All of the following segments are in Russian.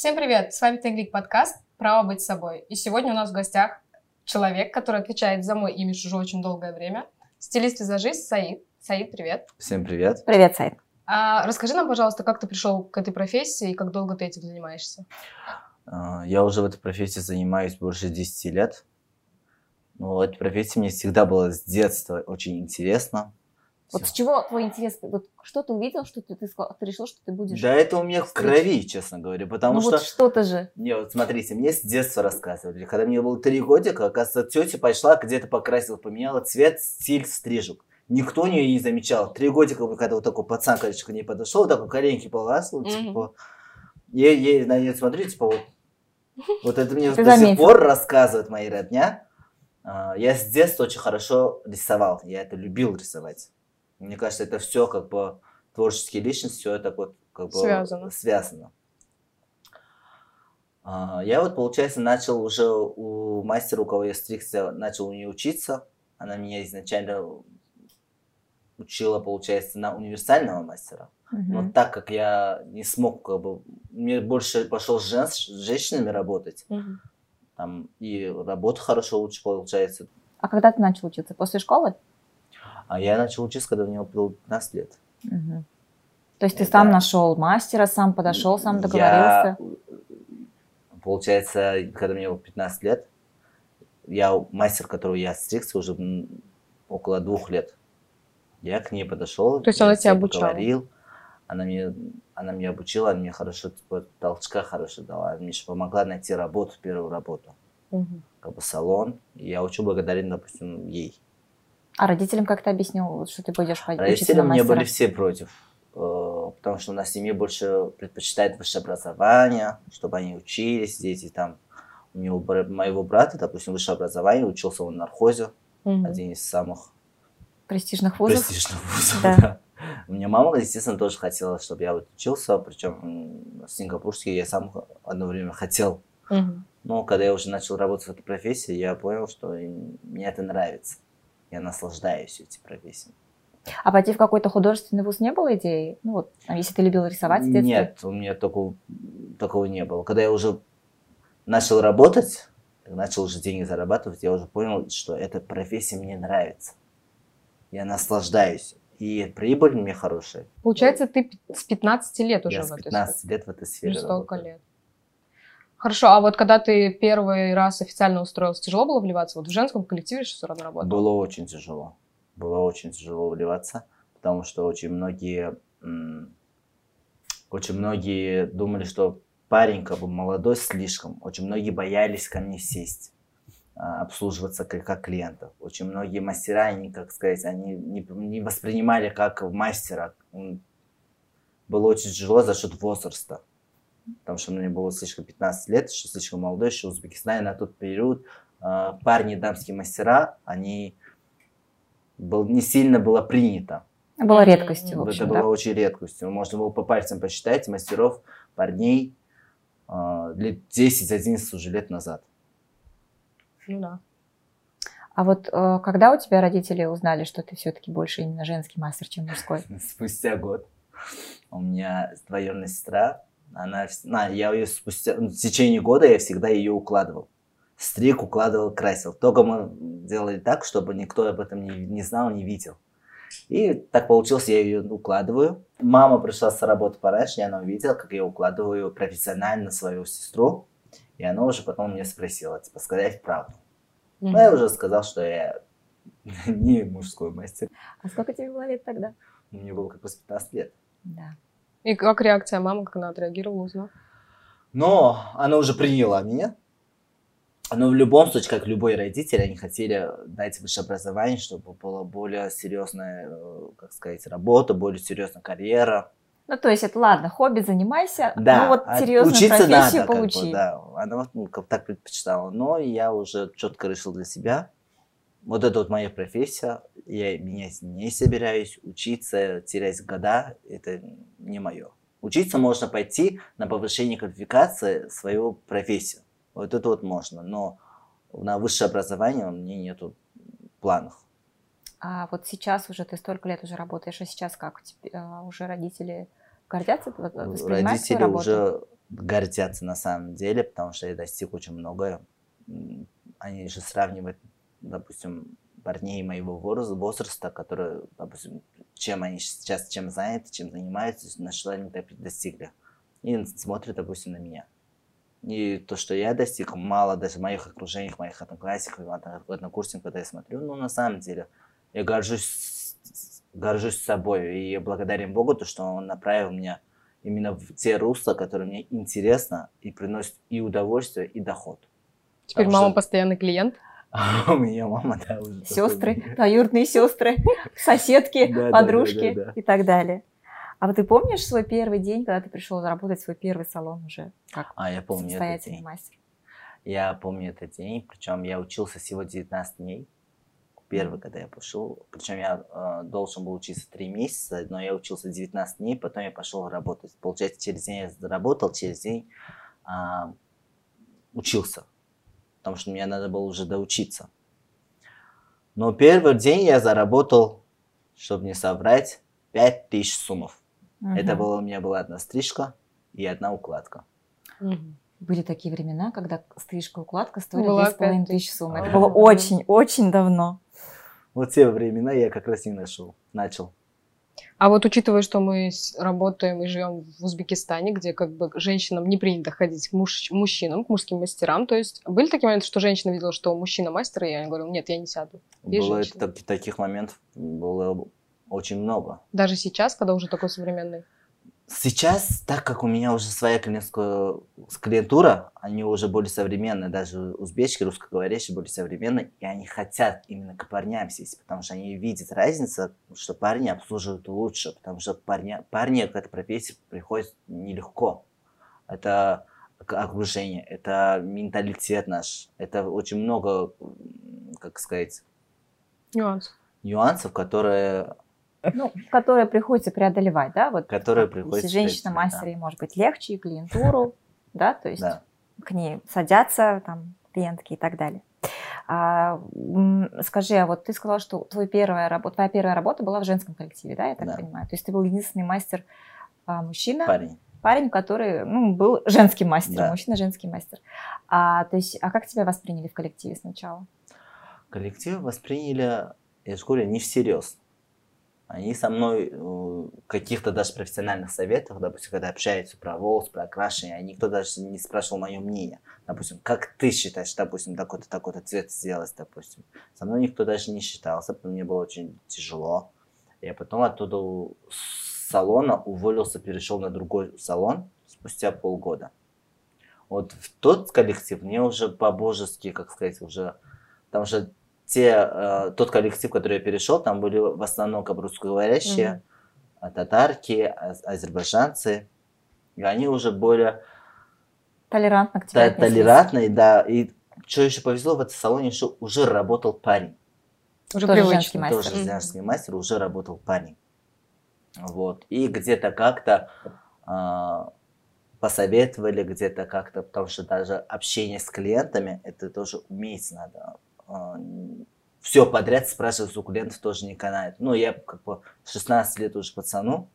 Всем привет! С вами Тенгрик подкаст «Право быть собой». И сегодня у нас в гостях человек, который отвечает за мой имидж уже очень долгое время. Стилист-визажист Саид. Саид, привет. Всем привет. Привет, Саид. А, расскажи нам, пожалуйста, как ты пришел к этой профессии и как долго ты этим занимаешься? А, я уже в этой профессии занимаюсь больше 10 лет. Ну, эта профессия мне всегда была с детства очень интересна. Вот с чего твой интерес? Вот что ты увидел, что ты, ты, сказал, ты решил, что ты будешь? Да, это у меня в крови, честно говоря, потому ну что... вот что-то же. Не, вот смотрите, мне с детства рассказывали. Когда мне было три годика, оказывается, тетя пошла, где-то покрасила, поменяла цвет, стиль, стрижек. Никто ее не замечал. Три годика, когда вот такой пацан, короче, к ней подошел, такой коленки поласил, Мгм. типа... Я, я на нее смотрю, типа, вот, вот это мне Ты до сих пор рассказывает мои родня. А, Я с детства очень хорошо рисовал. Я это любил рисовать. Мне кажется, это все как бы творческие личности, все это вот как бы Связано. связано. А, Я вот, получается, начал уже у мастера, у кого я стригся, начал у нее учиться. Она меня изначально учила, получается, на универсального мастера. Но Мгм. так как я не смог, как бы, мне больше пошел с, жен- с женщинами работать, Мгм. там и работа хорошо лучше получается. А когда ты начал учиться? После школы? А я начал учиться, когда мне было 15 лет. Мгм. То есть ты Это- сам нашел мастера, сам подошел, сам Я, договорился? получается, когда мне было 15 лет, я мастер, которого я стригся уже около двух лет. Я к ней подошел. То есть я она тебя обучала? поговорил. Она мне, она меня обучила, она мне хорошо, типа, толчка хорошо дала. Она мне еще помогла найти работу, первую работу. Мгм. Как бы салон. И я очень благодарен, допустим, ей. А родителям как ты объяснил, что ты будешь на Родители у меня мастера? были все против. э, Потому что у нас в семье больше предпочитает высшее образование, чтобы они учились, дети там. У него, моего брата, допустим, высшее образование, учился он в нархозе, Мгм. один из самых Престижных вузов? престижных вузов. Да. да. У меня мама, естественно, тоже хотела, чтобы я вот учился, причем сингапурский я сам одно время хотел. Мгм. Но когда я уже начал работать в этой профессии, я понял, что мне это нравится. Я наслаждаюсь этой профессией. А пойти в какой-то художественный вуз не было идеи? Ну вот, а если ты любил рисовать в детстве? Нет, у меня такого, такого не было. Когда я уже начал работать, начал уже деньги зарабатывать, я уже понял, что эта профессия мне нравится. Я наслаждаюсь. И прибыль мне хорошая. Получается, ты с 15 лет уже я в с этой 15 лет в этой сфере. сфере Уже столько работаю. лет. Хорошо, а вот когда ты первый раз официально устроился, тяжело было вливаться? Вот в женском коллективе что все равно работал? Было очень тяжело. Было очень тяжело вливаться, потому что очень многие, очень многие думали, что парень как бы молодой слишком. Очень многие боялись ко мне сесть, а, обслуживаться как, как клиентов. Очень многие мастера, они, как сказать, они не, не воспринимали как мастера. Было очень тяжело за счет возраста. Потому что мне было слишком 15 лет, еще слишком молодой, еще в Узбекистане на тот период а, парни, дамские мастера, они был, не сильно было принято. Было Мгм. редкостью, в это общем, было да? очень редкостью. Можно было по пальцам посчитать мастеров, парней а, лет 10-11 уже лет назад. Ну да. А вот э, когда у тебя родители узнали, что ты все-таки больше именно женский мастер, чем мужской? Спустя год у меня двоюродная сестра, она, на, я ее спустя, ну, в течение года я всегда ее укладывал. Стриг укладывал, красил. Только мы делали так, чтобы никто об этом не, не знал, не видел. И так получилось, я ее укладываю. Мама пришла с работы пораньше, и она увидела, как я укладываю профессионально свою сестру. И она уже потом меня спросила, типа, сказать правду. Мгм. Ну, я уже сказал, что я не мужской мастер. А сколько тебе было лет тогда? Мне было как раз 15 лет. Да. И как реакция мамы, как она отреагировала, узнала? Но она уже приняла меня. Но в любом случае, как любой родитель, они хотели дать высшее образование, чтобы была более серьезная, э, как сказать, работа, более серьезная карьера. Ну, то есть это ладно, хобби занимайся, Да, ну вот серьезную учиться профессию надо, как бы, получи. да. Она вот, ну, как так предпочитала. Но я уже четко решил для себя. Вот это вот моя профессия. Я менять не собираюсь. Учиться, терять года, это не мое. Учиться можно пойти на повышение квалификации свою профессию. Вот это вот можно. Но на высшее образование у меня нету планов. А вот сейчас уже ты столько лет уже работаешь, а сейчас как? Тебе, а, уже родители гордятся, Родители уже гордятся на самом деле, потому что я достиг очень многое. Они же сравнивают, допустим, парней моего возраста, которые, допустим, чем они сейчас чем заняты, чем занимаются, на что они достигли. И смотрят, допустим, на меня. И то, что я достиг, мало даже в моих окружениях, моих одноклассников, однокурсников, когда я смотрю, ну, на самом деле, я горжусь, горжусь собой и благодарен Богу, то, что Он направил меня именно в те русла, которые мне интересно и приносят и удовольствие, и доход. Теперь Потому мама что... постоянный клиент? У меня мама, да, уже. Сестры, двоюродные сестры, соседки, подружки и так далее. А вот ты помнишь свой первый день, когда ты пришел заработать свой первый салон уже как а, я помню самостоятельный этот мастер? Я помню этот день, причем я учился всего 19 дней. Первый, когда я пошел, причем я э, должен был учиться 3 месяца, но я учился 19 дней, потом я пошел работать. Получается, через день я заработал, через день э, учился, потому что мне надо было уже доучиться. Но первый день я заработал, чтобы не соврать, 5000 сумов. Угу. Это было, у меня была одна стрижка и одна укладка. Угу. Были такие времена, когда стрижка, укладка стоили половиной тысячи сумм. Это было очень-очень давно. Вот те времена я как раз не нашел, начал. А вот учитывая, что мы работаем и живем в Узбекистане, где как бы женщинам не принято ходить к муж, мужчинам, к мужским мастерам, то есть были такие моменты, что женщина видела, что мужчина мастер, и я говорю, нет, я не сяду. Есть было это, таких моментов было очень много. Даже сейчас, когда уже такой современный? Сейчас, так как у меня уже своя клиентская клиентура, они уже более современные, даже узбечки, русскоговорящие более современные, и они хотят именно к парням сесть, потому что они видят разницу, что парни обслуживают лучше, потому что парни, парни к этой профессии приходят нелегко. Это окружение, это менталитет наш, это очень много, как сказать, нюансов, нюансов которые ну, которые приходится преодолевать, да, вот. Которые приходится. Если женщина мастер, ей может быть легче и клиентуру, да, то есть да. к ней садятся там клиентки и так далее. А, скажи, а вот ты сказала, что твой первая работа, твоя первая работа была в женском коллективе, да, я так да. понимаю? То есть ты был единственный мастер а, мужчина? Парень. Парень, который ну, был женским мастером, да. мужчина женский мастер. А, то есть, а как тебя восприняли в коллективе сначала? Коллектив восприняли, я же говорю, не всерьез они со мной э, каких-то даже профессиональных советах, допустим, когда общаются про волос, про окрашивание, никто даже не спрашивал мое мнение. Допустим, как ты считаешь, допустим, такой-то, такой-то цвет сделать, допустим. Со мной никто даже не считался, мне было очень тяжело. Я потом оттуда с салона уволился, перешел на другой салон спустя полгода. Вот в тот коллектив мне уже по-божески, как сказать, уже... Потому что те, э, тот коллектив, который я перешел, там были в основном как русскоговорящие, mm-hmm. татарки, а, азербайджанцы. И они уже более... Толерантно к тебе да, Толерантные, да. И что еще повезло, в этом салоне еще уже работал парень. Уже тоже женский мастер. Тоже женский мастер, уже работал парень. Вот. И где-то как-то э, посоветовали, где-то как-то, потому что даже общение с клиентами, это тоже уметь надо все подряд спрашивать у клиентов тоже не канает. Ну, я как бы 16 лет уже пацану,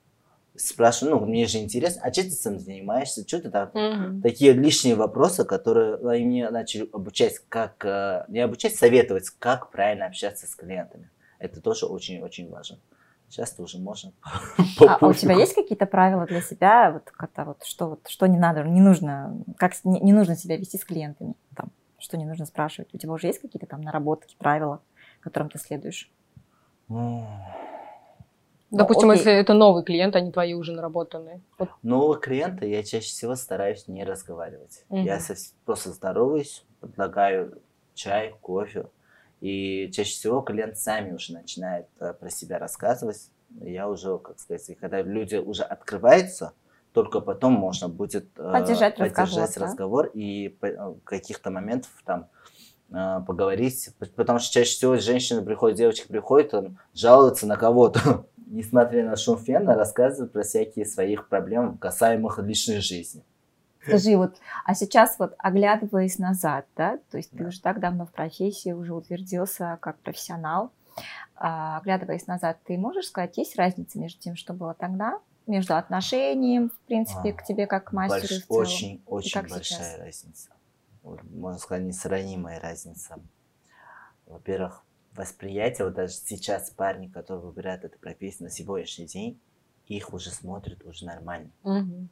спрашиваю, ну, мне же интересно, а чем ты сам занимаешься, что ты так? Mm-hmm. Такие лишние вопросы, которые они мне начали обучать, как, э, не обучать, советовать, как правильно общаться с клиентами. Это тоже очень-очень важно. Сейчас ты уже можно. А, а у тебя есть какие-то правила для себя, вот как-то вот что вот что не надо, не нужно, как не, не нужно себя вести с клиентами там? Что не нужно спрашивать? У тебя уже есть какие-то там наработки, правила, которым ты следуешь? Допустим, Окей. если это новый клиент, они твои уже наработанные. Вот. Нового клиента я чаще всего стараюсь не разговаривать. Угу. Я просто здороваюсь, предлагаю чай, кофе. И чаще всего клиент сами уже начинает э, про себя рассказывать. Я уже, как сказать, когда люди уже открываются, только потом можно будет э, поддержать, поддержать разговор, разговор и э, каких-то моментов там э, поговорить, потому что чаще всего женщины приходят, девочки приходят, он жалуются на кого-то, несмотря на шум фена, рассказывают про всякие своих проблем, касаемых личной жизни. Скажи, вот, а сейчас вот оглядываясь назад, да, то есть да. ты уже так давно в профессии, уже утвердился как профессионал, а, оглядываясь назад, ты можешь сказать, есть разница между тем, что было тогда между отношением, в принципе, а, к тебе как к мастеру? Больш, очень, очень большая сейчас? разница. Вот, можно сказать, несравнимая разница. Во-первых, восприятие, вот даже сейчас парни, которые выбирают эту профессию на сегодняшний день, их уже смотрят уже нормально. Угу.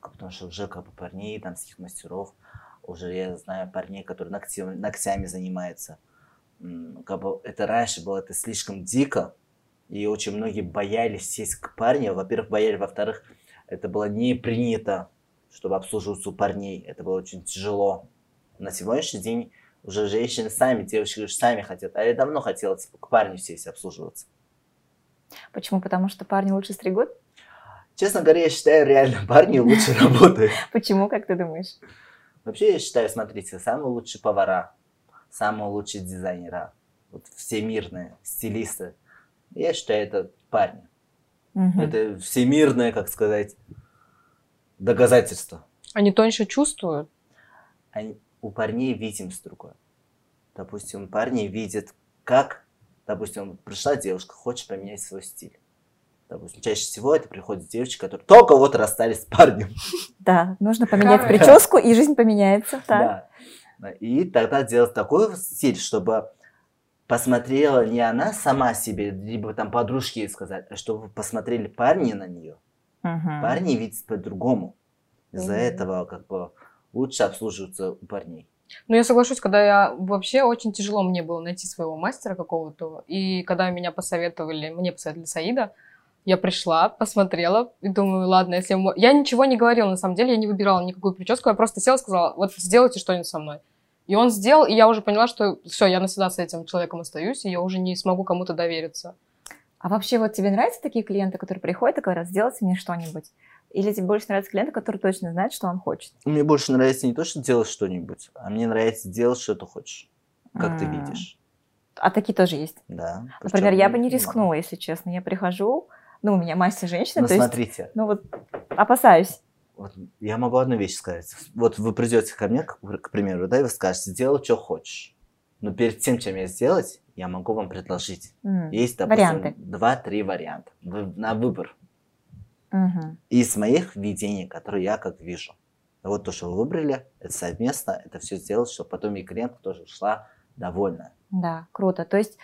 Потому что уже как бы парней, дамских мастеров, уже я знаю парней, которые ногтями, ногтями занимаются. Как бы это раньше было это слишком дико, и очень многие боялись сесть к парню. Во-первых, боялись, во-вторых, это было не принято, чтобы обслуживаться у парней. Это было очень тяжело. На сегодняшний день уже женщины сами, девочки уже сами хотят. А я давно хотела типа, к парню сесть обслуживаться. Почему? Потому что парни лучше стригут? Честно говоря, я считаю, реально парни лучше работают. Почему, как ты думаешь? Вообще, я считаю, смотрите, самые лучшие повара, самые лучшие дизайнера, вот всемирные стилисты. Я считаю, это парни. Угу. Это всемирное, как сказать, доказательство. Они тоньше чувствуют? Они, у парней видимость другое. Допустим, парни видят, как, допустим, пришла девушка, хочет поменять свой стиль. Допустим, чаще всего это приходит девочки, которые только вот расстались с парнем. Да, нужно поменять прическу, и жизнь поменяется. Да. И тогда делать такой стиль, чтобы посмотрела не она сама себе, либо там подружки ей сказать, а чтобы посмотрели парни на нее. Угу. Парни видят по-другому. Из-за угу. этого как бы лучше обслуживаться у парней. Ну, я соглашусь, когда я вообще очень тяжело мне было найти своего мастера какого-то. И когда меня посоветовали, мне посоветовали Саида, я пришла, посмотрела и думаю, ладно, если... Я ничего не говорила, на самом деле, я не выбирала никакую прическу, я просто села и сказала, вот сделайте что-нибудь со мной. И он сделал, и я уже поняла, что все, я навсегда с этим человеком остаюсь, и я уже не смогу кому-то довериться. А вообще вот тебе нравятся такие клиенты, которые приходят и говорят, сделайте мне что-нибудь? Или тебе больше нравятся клиенты, которые точно знают, что он хочет? Мне больше нравится не то, что делать что-нибудь, а мне нравится делать, что ты хочешь, как mm. ты видишь. А такие тоже есть? Да. Например, я бы не рискнула, если честно. Я прихожу, ну, у меня мастер женщина. Ну, смотрите. Есть, ну, вот опасаюсь. Вот я могу одну вещь сказать. Вот вы придете ко мне, к, примеру, да, и вы скажете, сделай, что хочешь. Но перед тем, чем я сделать, я могу вам предложить. Mm. Есть, допустим, два-три варианта вы, на выбор. Mm-hmm. Из моих видений, которые я как вижу. Вот то, что вы выбрали, это совместно, это все сделать, чтобы потом и клиент тоже шла довольна. Да, круто. То есть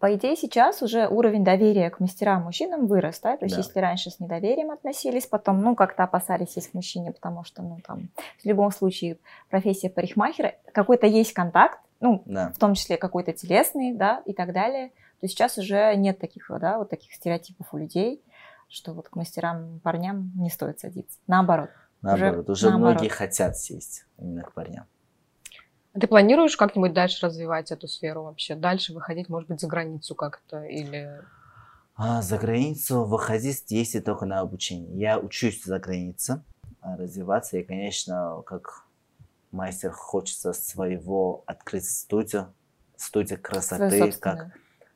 по идее, сейчас уже уровень доверия к мастерам мужчинам вырос, да? То есть, да. если раньше с недоверием относились, потом, ну, как-то опасались есть к мужчине, потому что, ну, там, в любом случае, профессия парикмахера, какой-то есть контакт, ну, да. в том числе какой-то телесный, да, и так далее, то сейчас уже нет таких, да, вот таких стереотипов у людей, что вот к мастерам, парням не стоит садиться. Наоборот. Наоборот, уже, уже наоборот. многие хотят сесть именно к парням. А ты планируешь как-нибудь дальше развивать эту сферу вообще? Дальше выходить, может быть, за границу как-то или... А, за границу выходить, если только на обучение. Я учусь за границей а, развиваться. И, конечно, как мастер хочется своего открыть студию, студия красоты, как,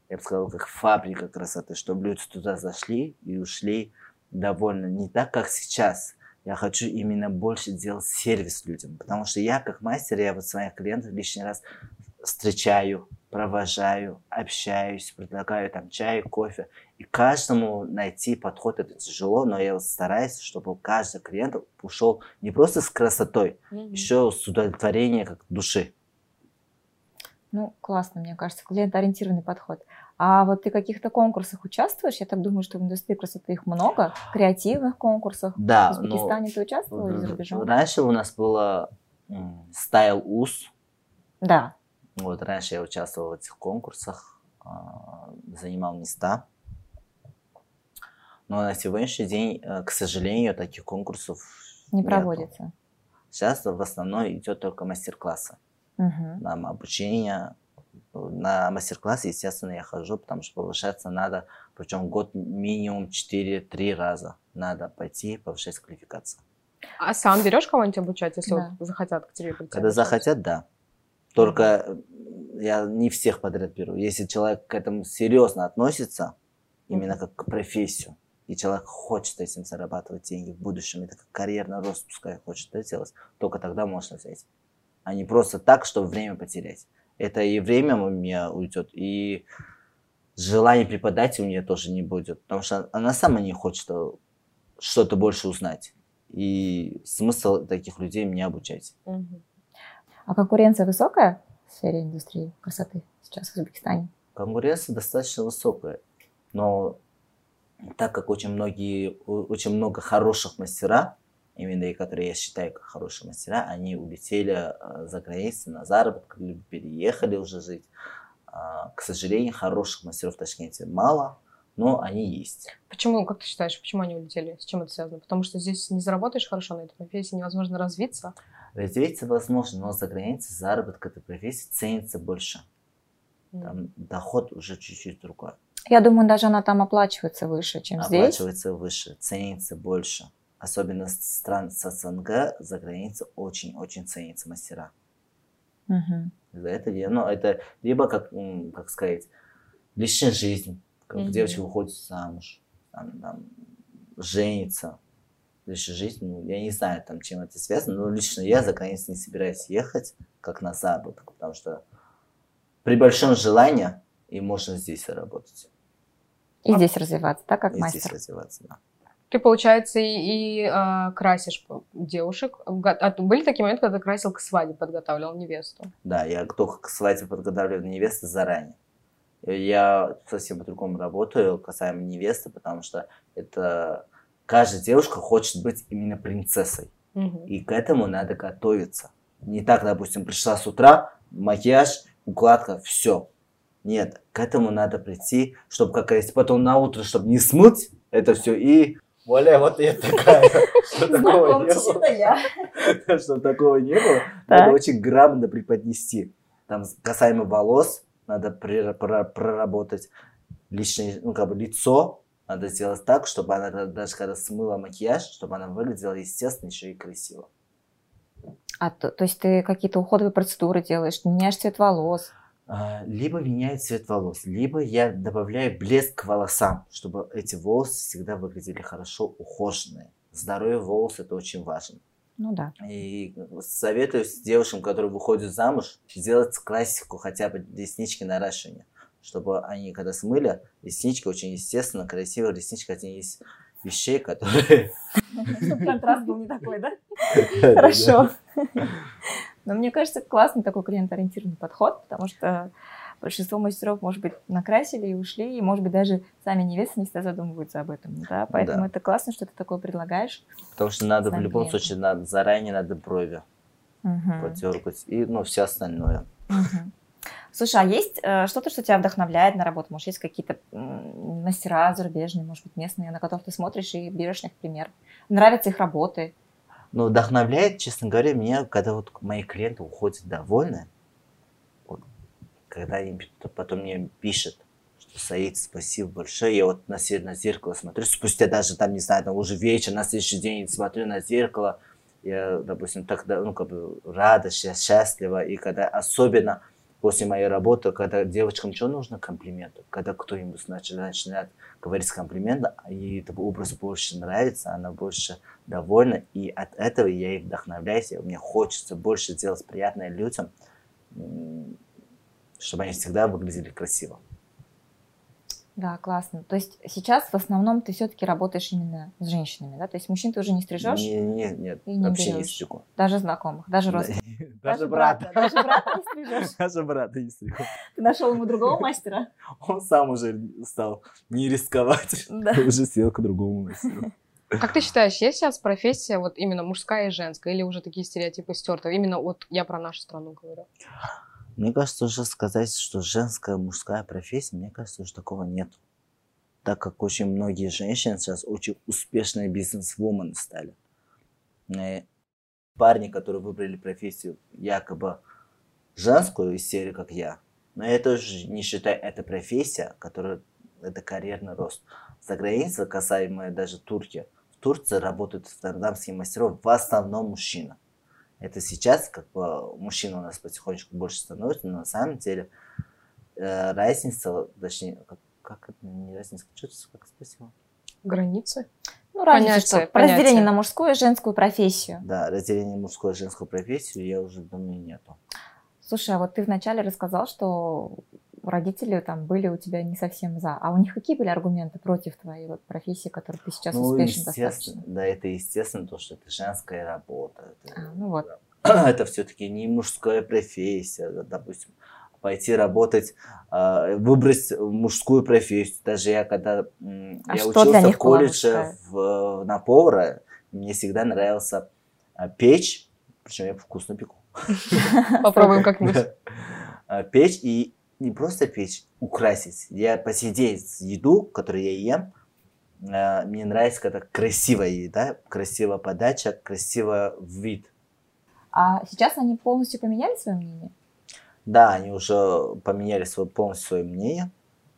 я бы сказал, как фабрика красоты, чтобы люди туда зашли и ушли довольно не так, как сейчас – я хочу именно больше делать сервис людям, потому что я как мастер, я вот своих клиентов лишний раз встречаю, провожаю, общаюсь, предлагаю там чай, кофе. И каждому найти подход это тяжело, но я вот стараюсь, чтобы каждый клиент ушел не просто с красотой, mm-hmm. еще с удовлетворением как души. Ну, классно, мне кажется, клиент-ориентированный подход. А вот ты в каких-то конкурсах участвуешь? Я так думаю, что в индустрии красоты их много, креативных конкурсах. Да. В Узбекистане ты участвовал или за рубежом? Раньше у нас было стайл УС. Да. Вот раньше я участвовал в этих конкурсах, а, занимал места. Но на сегодняшний день, э, к сожалению, таких конкурсов не нету. проводится. Сейчас в основном идет только мастер-классы. Угу. Нам обучение на мастер-класс, естественно, я хожу, потому что повышаться надо, причем год минимум 4-3 раза надо пойти повышать квалификацию. А сам берешь кого-нибудь обучать, если да. вот захотят к тебе прийти? Когда обучать? захотят, да. Только я не всех подряд беру. Если человек к этому серьезно относится, именно как к профессию, и человек хочет этим зарабатывать деньги в будущем, это как карьерный рост, пускай хочет это делать, только тогда можно взять. А не просто так, чтобы время потерять это и время у меня уйдет, и желания преподать у нее тоже не будет, потому что она сама не хочет э, что-то больше узнать. И смысл таких людей мне обучать. А конкуренция высокая в сфере индустрии красоты сейчас в Узбекистане? Конкуренция достаточно высокая, но так как очень многие, очень много хороших мастера, именно и которые я считаю как хорошие мастера, они улетели э, за границу на заработок, либо переехали уже жить. А, к сожалению, хороших мастеров в Ташкенте мало, но они есть. Почему, как ты считаешь, почему они улетели? С чем это связано? Потому что здесь не заработаешь хорошо на этой профессии, невозможно развиться? Развиться возможно, но за границей заработок этой профессии ценится больше. Там mm. доход уже чуть-чуть другой. Я думаю, даже она там оплачивается выше, чем оплачивается здесь. Оплачивается выше, ценится больше. Особенно стран СНГ за границей очень-очень ценится мастера. Угу. За это, ну, это либо, как, как сказать, личная жизнь, как угу. девочка выходит замуж, там, там, женится, личная жизнь, ну, я не знаю, там, чем это связано, но лично я за границу не собираюсь ехать, как на заработок, потому что при большом желании и можно здесь работать. И а, здесь развиваться, так как и мастер. здесь развиваться, да. Ты, получается, и, и э, красишь девушек. А были такие моменты, когда ты красил к свадьбе, подготавливал невесту? Да, я только к свадьбе подготавливал невесту заранее. Я совсем по-другому работаю касаемо невесты, потому что это каждая девушка хочет быть именно принцессой. Угу. И к этому надо готовиться. Не так, допустим, пришла с утра, макияж, укладка, все. Нет, к этому надо прийти, чтобы, как говорится, потом на утро, чтобы не смыть это все и Валя, вот я такая. Что такого не было. Что такого не было. Надо очень грамотно преподнести. Там касаемо волос, надо проработать личное, ну, как бы лицо, надо сделать так, чтобы она даже когда смыла макияж, чтобы она выглядела естественно еще и красиво. А то, то есть ты какие-то уходовые процедуры делаешь, меняешь цвет волос? А, либо меняю цвет волос, либо я добавляю блеск к волосам, чтобы эти волосы всегда выглядели хорошо, ухоженные. Здоровье волос это очень важно. Ну да. И советую девушкам, которые выходят замуж, сделать классику хотя бы реснички наращивания, чтобы они, когда смыли, реснички очень естественно, красивые реснички, хотя есть вещей, которые... Чтобы контраст был не такой, да? Хорошо. Но мне кажется, классный такой клиент-ориентированный подход, потому что большинство мастеров, может быть, накрасили и ушли, и, может быть, даже сами невесты не всегда задумываются об этом, да, поэтому да. это классно, что ты такое предлагаешь. Потому что надо в любом клиентам. случае, надо, заранее надо брови угу. подергать и, ну, все остальное. Угу. Слушай, а есть э, что-то, что тебя вдохновляет на работу? Может, есть какие-то э, мастера зарубежные, может быть, местные, на которых ты смотришь и берешь них пример? Нравятся их работы? Ну, вдохновляет, честно говоря, меня, когда вот мои клиенты уходят довольны, вот, когда они потом мне пишут, что Саид, спасибо большое, я вот на, на зеркало смотрю, спустя даже там, не знаю, там уже вечер, на следующий день смотрю на зеркало, я, допустим, так, ну, как бы рада, счастлива, и когда особенно после моей работы, когда девочкам что нужно? Комплименты. Когда кто-нибудь начинает, начинает говорить комплименты, ей этот образ больше нравится, она больше довольна, и от этого я и вдохновляюсь, и мне хочется больше делать приятное людям, чтобы они всегда выглядели красиво. Да, классно. То есть сейчас в основном ты все-таки работаешь именно с женщинами, да? То есть мужчин ты уже не стрижешь? Не, не, нет, и не вообще берешь. не стригу. Даже знакомых, даже родственников? Даже брата. Даже брата не стрижешь? Даже брата не стригу. Ты нашел ему другого мастера? Он сам уже стал не рисковать. Да. Уже сел к другому мастеру. Как ты считаешь, есть сейчас профессия вот именно мужская и женская, или уже такие стереотипы стерты? Именно вот я про нашу страну говорю. Мне кажется, уже сказать, что женская, мужская профессия, мне кажется, уже такого нет. Так как очень многие женщины сейчас очень успешные бизнес-вумен стали. И парни, которые выбрали профессию якобы женскую из серии, как я, но я тоже не считаю это профессия, которая это карьерный рост. За границей, касаемо даже Турции, в Турции работают амстердамские мастера в основном мужчина. Это сейчас как бы мужчин у нас потихонечку больше становится, но на самом деле э, разница, точнее, как, как это, не разница, что ты как спросила? Границы? Ну, разница, что? Понятие. Разделение на мужскую и женскую профессию. Да, разделение мужскую и женскую профессию я уже думаю нету. Слушай, а вот ты вначале рассказал, что родители там были у тебя не совсем за. А у них какие были аргументы против твоей вот профессии, которую ты сейчас ну, успешно достаточно? Да, это естественно, то, что это женская работа. Это, а, ну вот. Это все-таки не мужская профессия, допустим пойти работать, а, выбрать мужскую профессию. Даже я когда а я учился в колледже в, на повара, мне всегда нравился а, печь, причем я вкусно пеку. Попробуем как-нибудь. Печь и не просто печь, украсить. Я посидеть еду, которую я ем, мне нравится, когда красивая еда, красивая подача, красивый вид. А сейчас они полностью поменяли свое мнение? Да, они уже поменяли свое, полностью свое мнение,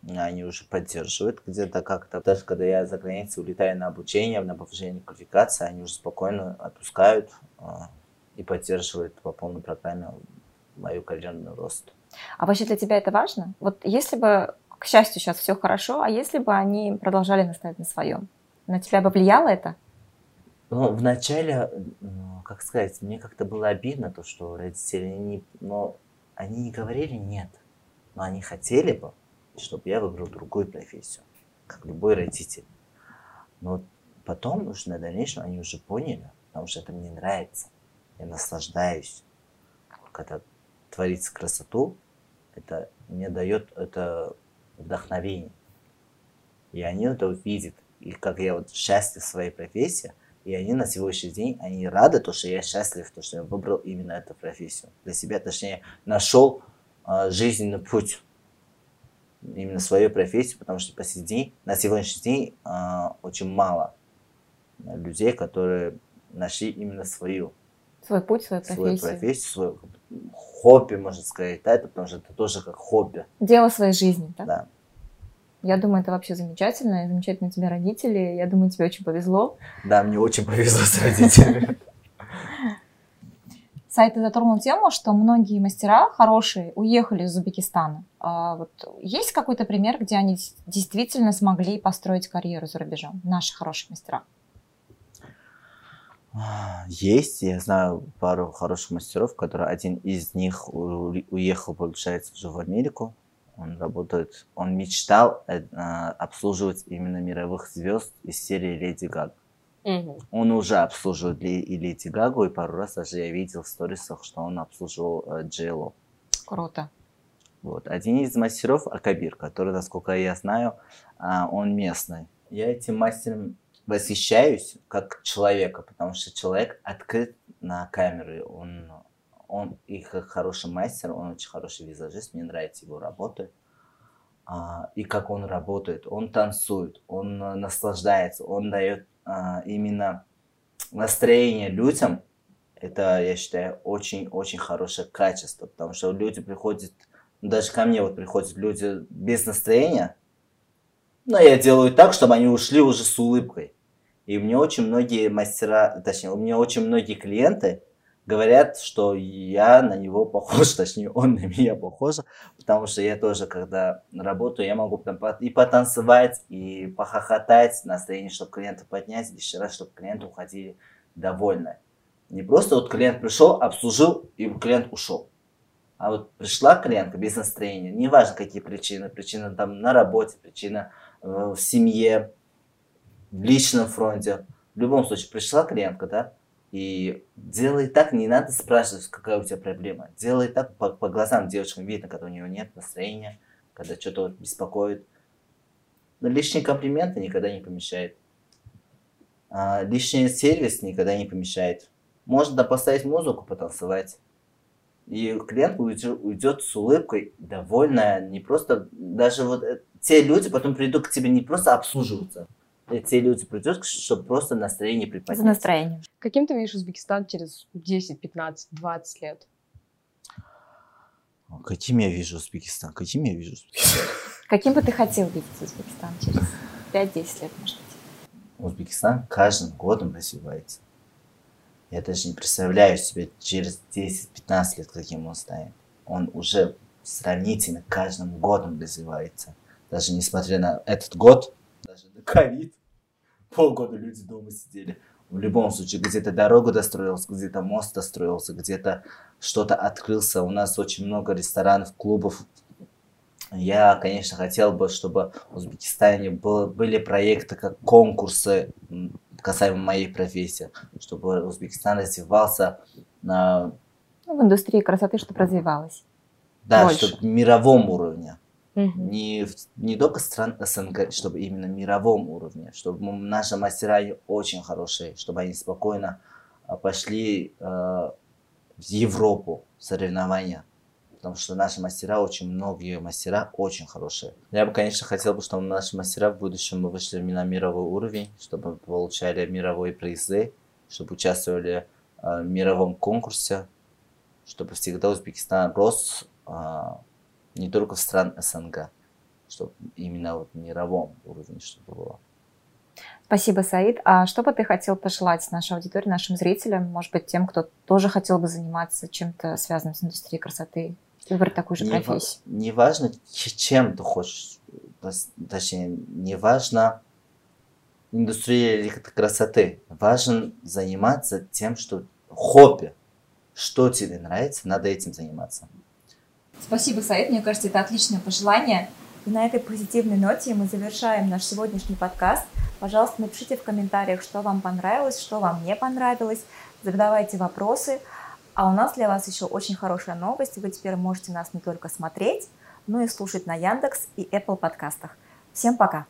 они уже поддерживают где-то как-то. Даже когда я за границей улетаю на обучение, на повышение квалификации, они уже спокойно отпускают э, и поддерживают по полной программе мою карьерный рост. А вообще для тебя это важно? Вот если бы, к счастью, сейчас все хорошо, а если бы они продолжали наставить на своем, на тебя бы влияло это? Ну, вначале, ну, как сказать, мне как-то было обидно то, что родители не... Но они не говорили нет, но они хотели бы, чтобы я выбрал другую профессию, как любой родитель. Но потом уже на дальнейшем они уже поняли, потому что это мне нравится. Я наслаждаюсь. Когда творится красоту, это мне дает это вдохновение. И они это увидят. И как я вот счастлив в своей профессии, и они на сегодняшний день, они рады, то, что я счастлив, то, что я выбрал именно эту профессию. Для себя, точнее, нашел э, жизненный путь, именно свою профессию, потому что по сей день, на сегодняшний день э, очень мало людей, которые нашли именно свою. Свой путь, свою профессию. Свою профессию, свое хобби, можно сказать, да, это потому что это тоже как хобби. Дело своей жизни, да? Да. Я думаю, это вообще замечательно. Замечательно тебе родители. Я думаю, тебе очень повезло. Да, мне очень повезло с родителями. Сайт затронул тему, что многие мастера хорошие уехали из Узбекистана. А вот есть какой-то пример, где они действительно смогли построить карьеру за рубежом? Наши хорошие мастера. Есть, я знаю пару хороших мастеров, которые один из них уехал, получается, уже в Америку, он работает, он мечтал э, обслуживать именно мировых звезд из серии Леди Гаг. Угу. Он уже обслуживает и Леди Гагу, и пару раз даже я видел в сторисах, что он обслуживал э, Джейло. Круто. Вот. Один из мастеров Акабир, который, насколько я знаю, э, он местный. Я этим мастером восхищаюсь как человека, потому что человек открыт на камеры, он он и хороший мастер, он очень хороший визажист, мне нравится его работа. А, и как он работает, он танцует, он а, наслаждается, он дает а, именно настроение людям. Это, я считаю, очень-очень хорошее качество, потому что люди приходят, ну, даже ко мне вот приходят люди без настроения, но я делаю так, чтобы они ушли уже с улыбкой. И у меня очень многие мастера, точнее, у меня очень многие клиенты, говорят, что я на него похож, точнее, он на меня похож, потому что я тоже, когда работаю, я могу там и потанцевать, и похохотать, настроение, чтобы клиента поднять, еще раз, чтобы клиенты уходили довольны. Не просто вот клиент пришел, обслужил, и клиент ушел. А вот пришла клиентка без настроения, неважно какие причины, причина там на работе, причина э, в семье, личном фронте. В любом случае, пришла клиентка, да, и делай так, не надо спрашивать, какая у тебя проблема. Делай так, по, по глазам девушкам видно, когда у нее нет настроения, когда что-то вот беспокоит. Но лишние комплименты никогда не помешает. А, лишний сервис никогда не помешает. Можно поставить музыку, потанцевать. И клиент уйдет, уйдет с улыбкой, довольная, не просто, даже вот э, те люди потом придут к тебе не просто обслуживаться, те люди придут, чтобы просто настроение приподнять. За настроение. Каким ты видишь Узбекистан через 10, 15, 20 лет? Каким я вижу Узбекистан? Каким я вижу Узбекистан? Каким бы ты хотел видеть Узбекистан через 5-10 лет, может быть? Узбекистан каждым годом развивается. Я даже не представляю себе через 10-15 лет, каким он станет. Он уже сравнительно каждым годом развивается. Даже несмотря на этот год, ковид, полгода люди дома сидели. В любом случае, где-то дорога достроилась, где-то мост достроился, где-то что-то открылся. У нас очень много ресторанов, клубов. Я, конечно, хотел бы, чтобы в Узбекистане было, были проекты, как конкурсы касаемо моей профессии, чтобы Узбекистан развивался на... Ну, в индустрии красоты, чтобы развивалась. Да, больше. чтобы мировом уровне. Угу. Не, не только стран СНГ, чтобы именно мировом уровне, чтобы наши мастера очень хорошие, чтобы они спокойно а, пошли э, в Европу соревнования. Потому что наши мастера, очень многие мастера очень хорошие. Я бы, конечно, хотел бы, чтобы наши мастера в будущем вышли на мировой уровень, чтобы получали мировые призы, чтобы участвовали э, в мировом конкурсе, чтобы всегда Узбекистан рос э, не только стран СНГ, чтобы именно вот мировом уровне чтобы было. Спасибо, Саид. А что бы ты хотел пожелать нашей аудитории, нашим зрителям, может быть, тем, кто тоже хотел бы заниматься чем-то связанным с индустрией красоты, выбрать такую же не профессию? Ва- не важно, чем ты хочешь, точнее, не важно индустрия красоты. Важно заниматься тем, что хобби, что тебе нравится, надо этим заниматься. Спасибо, Саид. Мне кажется, это отличное пожелание. И на этой позитивной ноте мы завершаем наш сегодняшний подкаст. Пожалуйста, напишите в комментариях, что вам понравилось, что вам не понравилось. Задавайте вопросы. А у нас для вас еще очень хорошая новость. Вы теперь можете нас не только смотреть, но и слушать на Яндекс и Apple подкастах. Всем пока!